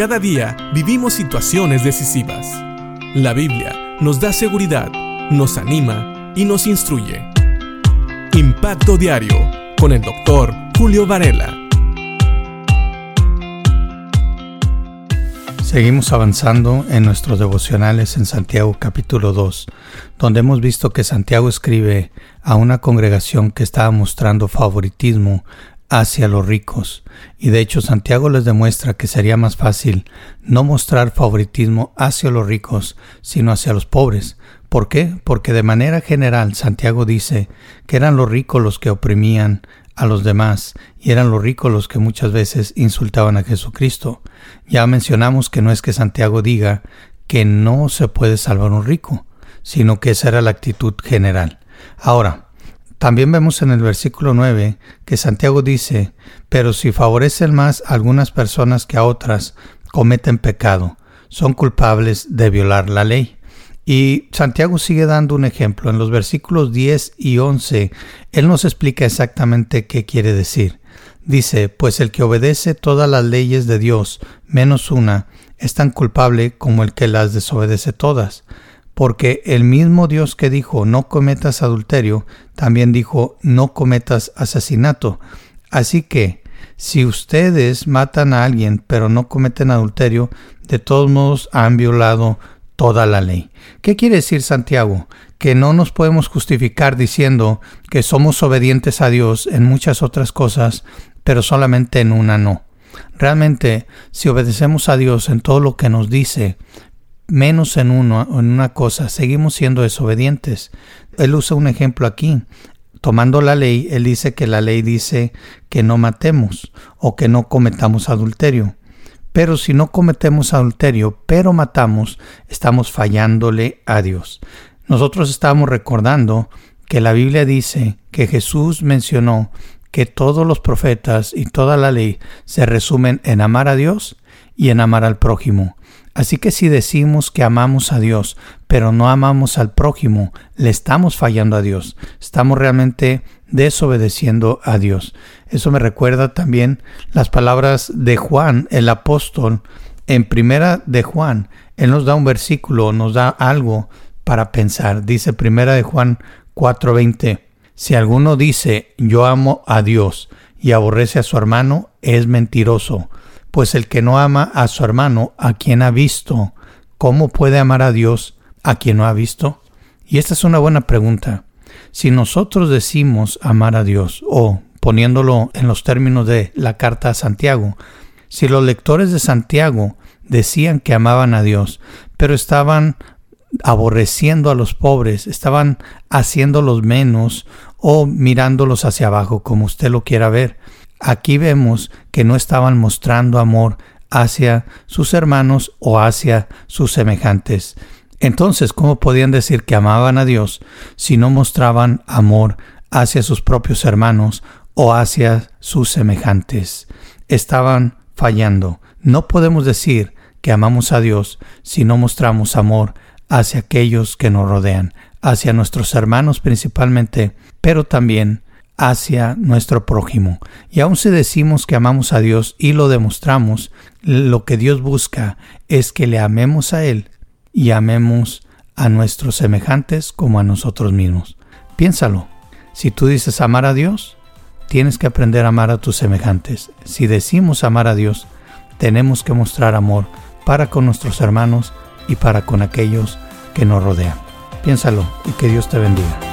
Cada día vivimos situaciones decisivas. La Biblia nos da seguridad, nos anima y nos instruye. Impacto Diario con el doctor Julio Varela. Seguimos avanzando en nuestros devocionales en Santiago capítulo 2, donde hemos visto que Santiago escribe a una congregación que estaba mostrando favoritismo hacia los ricos, y de hecho Santiago les demuestra que sería más fácil no mostrar favoritismo hacia los ricos, sino hacia los pobres. ¿Por qué? Porque de manera general Santiago dice que eran los ricos los que oprimían a los demás y eran los ricos los que muchas veces insultaban a Jesucristo. Ya mencionamos que no es que Santiago diga que no se puede salvar un rico, sino que esa era la actitud general. Ahora, también vemos en el versículo 9 que Santiago dice, pero si favorecen más a algunas personas que a otras, cometen pecado, son culpables de violar la ley. Y Santiago sigue dando un ejemplo. En los versículos 10 y 11, él nos explica exactamente qué quiere decir. Dice, pues el que obedece todas las leyes de Dios, menos una, es tan culpable como el que las desobedece todas porque el mismo Dios que dijo no cometas adulterio, también dijo no cometas asesinato. Así que, si ustedes matan a alguien pero no cometen adulterio, de todos modos han violado toda la ley. ¿Qué quiere decir Santiago? Que no nos podemos justificar diciendo que somos obedientes a Dios en muchas otras cosas, pero solamente en una no. Realmente, si obedecemos a Dios en todo lo que nos dice, menos en uno, en una cosa, seguimos siendo desobedientes. Él usa un ejemplo aquí. Tomando la ley, él dice que la ley dice que no matemos o que no cometamos adulterio. Pero si no cometemos adulterio, pero matamos, estamos fallándole a Dios. Nosotros estamos recordando que la Biblia dice que Jesús mencionó que todos los profetas y toda la ley se resumen en amar a Dios y en amar al prójimo. Así que si decimos que amamos a Dios, pero no amamos al prójimo, le estamos fallando a Dios. Estamos realmente desobedeciendo a Dios. Eso me recuerda también las palabras de Juan, el apóstol, en primera de Juan. Él nos da un versículo, nos da algo para pensar. Dice primera de Juan 4:20. Si alguno dice yo amo a Dios y aborrece a su hermano, es mentiroso pues el que no ama a su hermano, a quien ha visto, ¿cómo puede amar a Dios a quien no ha visto? Y esta es una buena pregunta. Si nosotros decimos amar a Dios, o poniéndolo en los términos de la carta a Santiago, si los lectores de Santiago decían que amaban a Dios, pero estaban aborreciendo a los pobres, estaban haciéndolos menos o mirándolos hacia abajo, como usted lo quiera ver, Aquí vemos que no estaban mostrando amor hacia sus hermanos o hacia sus semejantes. Entonces, ¿cómo podían decir que amaban a Dios si no mostraban amor hacia sus propios hermanos o hacia sus semejantes? Estaban fallando. No podemos decir que amamos a Dios si no mostramos amor hacia aquellos que nos rodean, hacia nuestros hermanos principalmente, pero también hacia nuestro prójimo. Y aun si decimos que amamos a Dios y lo demostramos, lo que Dios busca es que le amemos a Él y amemos a nuestros semejantes como a nosotros mismos. Piénsalo. Si tú dices amar a Dios, tienes que aprender a amar a tus semejantes. Si decimos amar a Dios, tenemos que mostrar amor para con nuestros hermanos y para con aquellos que nos rodean. Piénsalo y que Dios te bendiga.